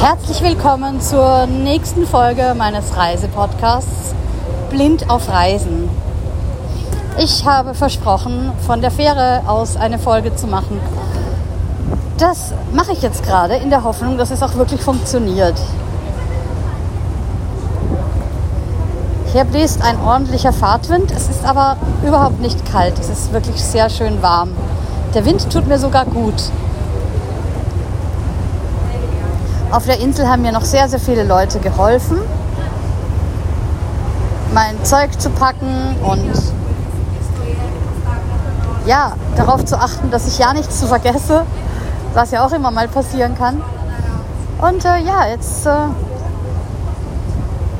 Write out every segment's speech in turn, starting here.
Herzlich willkommen zur nächsten Folge meines Reisepodcasts Blind auf Reisen. Ich habe versprochen, von der Fähre aus eine Folge zu machen. Das mache ich jetzt gerade in der Hoffnung, dass es auch wirklich funktioniert. Hier bläst ein ordentlicher Fahrtwind, es ist aber überhaupt nicht kalt, es ist wirklich sehr schön warm. Der Wind tut mir sogar gut. Auf der Insel haben mir noch sehr, sehr viele Leute geholfen, mein Zeug zu packen und ja, darauf zu achten, dass ich ja nichts zu vergesse, was ja auch immer mal passieren kann. Und äh, ja, jetzt äh,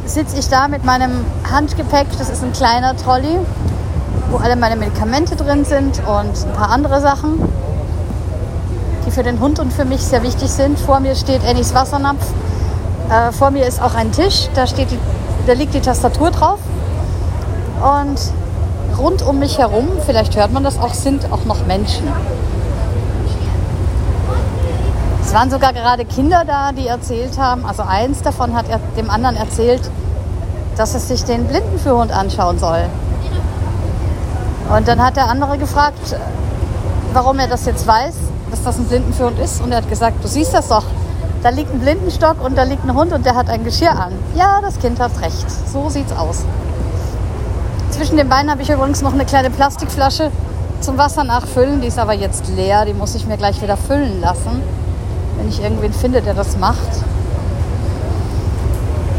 sitze ich da mit meinem Handgepäck. Das ist ein kleiner Trolley, wo alle meine Medikamente drin sind und ein paar andere Sachen die für den Hund und für mich sehr wichtig sind. Vor mir steht Annies Wassernapf. Äh, vor mir ist auch ein Tisch, da, steht die, da liegt die Tastatur drauf. Und rund um mich herum, vielleicht hört man das auch, sind auch noch Menschen. Es waren sogar gerade Kinder da, die erzählt haben, also eins davon hat er dem anderen erzählt, dass es sich den Blindenführhund anschauen soll. Und dann hat der andere gefragt, warum er das jetzt weiß dass das ein Blindenführhund ist. Und er hat gesagt, du siehst das doch. Da liegt ein Blindenstock und da liegt ein Hund und der hat ein Geschirr an. Ja, das Kind hat recht. So sieht's aus. Zwischen den Beinen habe ich übrigens noch eine kleine Plastikflasche zum Wasser nachfüllen. Die ist aber jetzt leer. Die muss ich mir gleich wieder füllen lassen, wenn ich irgendwen finde, der das macht.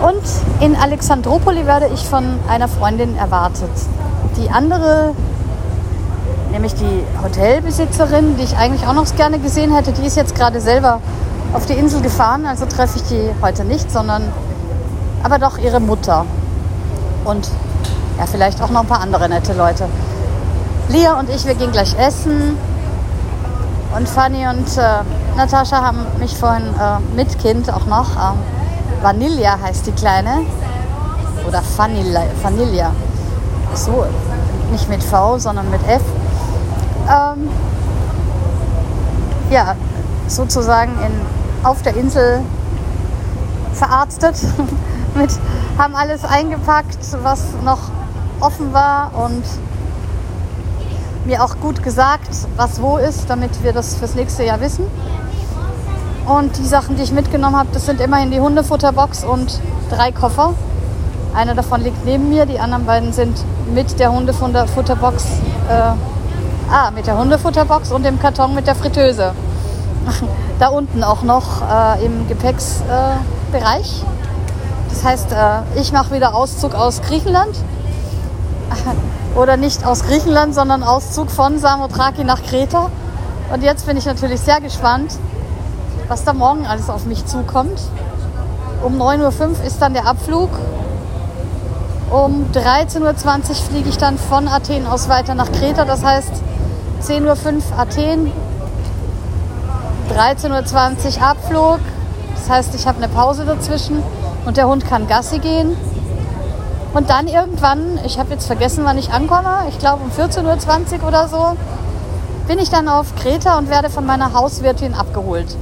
Und in Alexandropoli werde ich von einer Freundin erwartet. Die andere nämlich die Hotelbesitzerin, die ich eigentlich auch noch gerne gesehen hätte, die ist jetzt gerade selber auf die Insel gefahren, also treffe ich die heute nicht, sondern aber doch ihre Mutter und ja, vielleicht auch noch ein paar andere nette Leute. Lia und ich, wir gehen gleich essen und Fanny und äh, Natascha haben mich vorhin äh, mit Kind auch noch. Äh, Vanilla heißt die Kleine oder Vanilla, Vanilla. So, nicht mit V, sondern mit F ähm, ja, sozusagen in, auf der Insel verarztet. mit, haben alles eingepackt, was noch offen war und mir auch gut gesagt, was wo ist, damit wir das fürs nächste Jahr wissen. Und die Sachen, die ich mitgenommen habe, das sind immerhin die Hundefutterbox und drei Koffer. Einer davon liegt neben mir, die anderen beiden sind mit der Hundefutterbox äh, Ah, mit der Hundefutterbox und dem Karton mit der Fritteuse. Da unten auch noch äh, im Gepäcksbereich. Das heißt, äh, ich mache wieder Auszug aus Griechenland. Oder nicht aus Griechenland, sondern Auszug von Samothraki nach Kreta. Und jetzt bin ich natürlich sehr gespannt, was da morgen alles auf mich zukommt. Um 9.05 Uhr ist dann der Abflug. Um 13.20 Uhr fliege ich dann von Athen aus weiter nach Kreta. Das heißt, 10.05 Uhr Athen, 13.20 Uhr Abflug. Das heißt, ich habe eine Pause dazwischen und der Hund kann Gassi gehen. Und dann irgendwann, ich habe jetzt vergessen, wann ich ankomme, ich glaube um 14.20 Uhr oder so, bin ich dann auf Kreta und werde von meiner Hauswirtin abgeholt.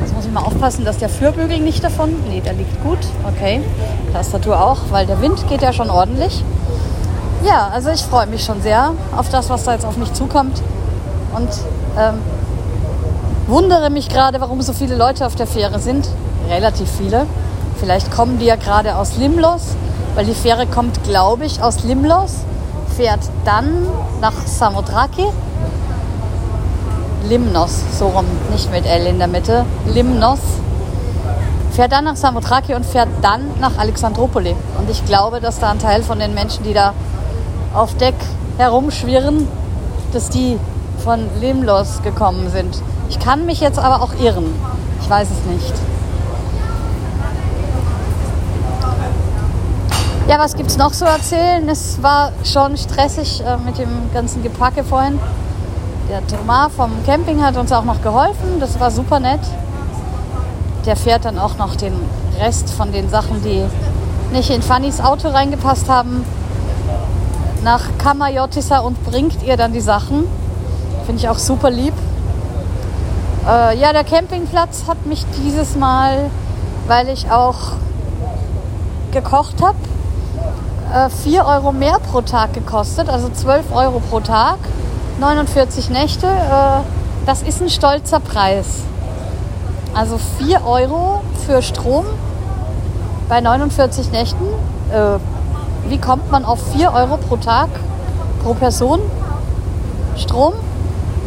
Jetzt muss ich mal aufpassen, dass der Führbügel nicht davon. Nee, der liegt gut. Okay. Tastatur auch, weil der Wind geht ja schon ordentlich. Ja, also ich freue mich schon sehr auf das, was da jetzt auf mich zukommt. Und ähm, wundere mich gerade, warum so viele Leute auf der Fähre sind. Relativ viele. Vielleicht kommen die ja gerade aus Limlos, weil die Fähre kommt, glaube ich, aus Limlos, fährt dann nach Samothraki. Limnos, so rum, nicht mit L in der Mitte. Limnos. Fährt dann nach Samothraki und fährt dann nach Alexandropoli. Und ich glaube, dass da ein Teil von den Menschen, die da auf Deck herumschwirren, dass die von Limlos gekommen sind. Ich kann mich jetzt aber auch irren. Ich weiß es nicht. Ja, was gibt es noch zu erzählen? Es war schon stressig äh, mit dem ganzen Gepacke vorhin. Der Thomas vom Camping hat uns auch noch geholfen. Das war super nett. Der fährt dann auch noch den Rest von den Sachen, die nicht in Fannys Auto reingepasst haben, nach Kamajotissa und bringt ihr dann die Sachen. Finde ich auch super lieb. Äh, ja, der Campingplatz hat mich dieses Mal, weil ich auch gekocht habe, äh, 4 Euro mehr pro Tag gekostet, also 12 Euro pro Tag, 49 Nächte. Äh, das ist ein stolzer Preis. Also 4 Euro für Strom bei 49 Nächten. Wie kommt man auf 4 Euro pro Tag pro Person Strom?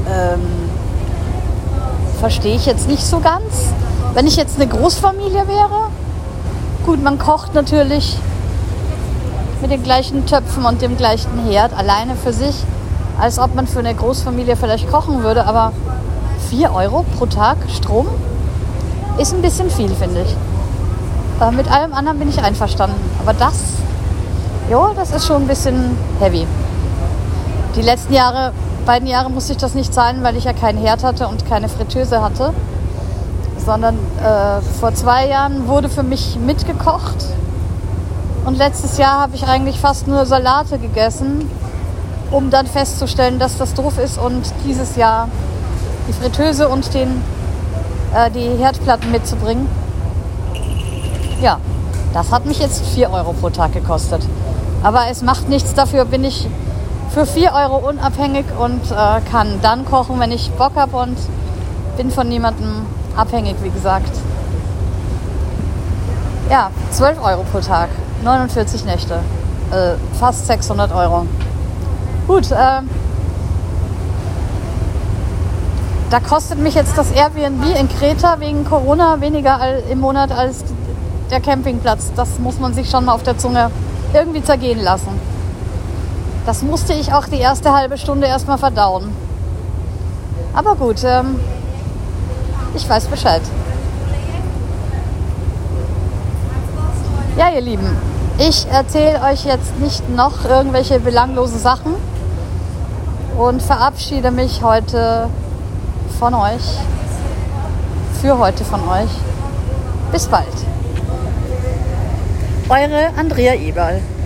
Ähm, Verstehe ich jetzt nicht so ganz. Wenn ich jetzt eine Großfamilie wäre, gut, man kocht natürlich mit den gleichen Töpfen und dem gleichen Herd alleine für sich, als ob man für eine Großfamilie vielleicht kochen würde, aber 4 Euro pro Tag Strom ist ein bisschen viel, finde ich. Äh, mit allem anderen bin ich einverstanden. Aber das, ja, das ist schon ein bisschen heavy. Die letzten Jahre, beiden Jahre musste ich das nicht zahlen, weil ich ja keinen Herd hatte und keine Fritteuse hatte. Sondern äh, vor zwei Jahren wurde für mich mitgekocht. Und letztes Jahr habe ich eigentlich fast nur Salate gegessen, um dann festzustellen, dass das doof ist. Und dieses Jahr die Fritteuse und den, äh, die Herdplatten mitzubringen. Ja, das hat mich jetzt 4 Euro pro Tag gekostet. Aber es macht nichts, dafür bin ich für 4 Euro unabhängig und äh, kann dann kochen, wenn ich Bock habe und bin von niemandem abhängig, wie gesagt. Ja, 12 Euro pro Tag, 49 Nächte, äh, fast 600 Euro. Gut, äh, da kostet mich jetzt das Airbnb in Kreta wegen Corona weniger im Monat als der Campingplatz. Das muss man sich schon mal auf der Zunge irgendwie zergehen lassen. Das musste ich auch die erste halbe Stunde erstmal verdauen. Aber gut, ähm, ich weiß Bescheid. Ja, ihr Lieben, ich erzähle euch jetzt nicht noch irgendwelche belanglosen Sachen und verabschiede mich heute von euch, für heute von euch. Bis bald. Eure Andrea Eberl.